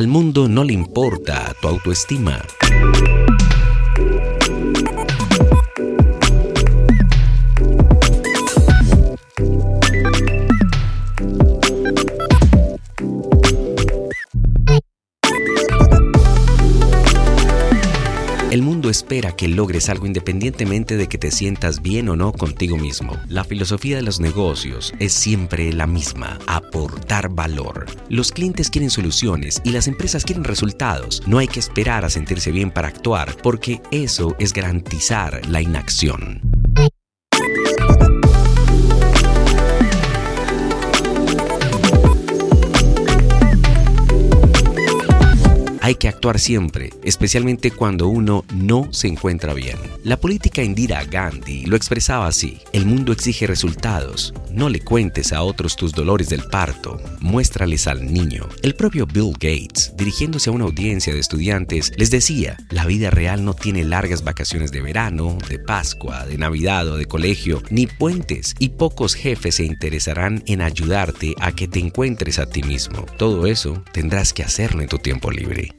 Al mundo no le importa tu autoestima. Espera que logres algo independientemente de que te sientas bien o no contigo mismo. La filosofía de los negocios es siempre la misma, aportar valor. Los clientes quieren soluciones y las empresas quieren resultados. No hay que esperar a sentirse bien para actuar, porque eso es garantizar la inacción. Hay que actuar siempre, especialmente cuando uno no se encuentra bien. La política Indira Gandhi lo expresaba así, el mundo exige resultados, no le cuentes a otros tus dolores del parto, muéstrales al niño. El propio Bill Gates, dirigiéndose a una audiencia de estudiantes, les decía, la vida real no tiene largas vacaciones de verano, de Pascua, de Navidad o de colegio, ni puentes, y pocos jefes se interesarán en ayudarte a que te encuentres a ti mismo. Todo eso tendrás que hacerlo en tu tiempo libre.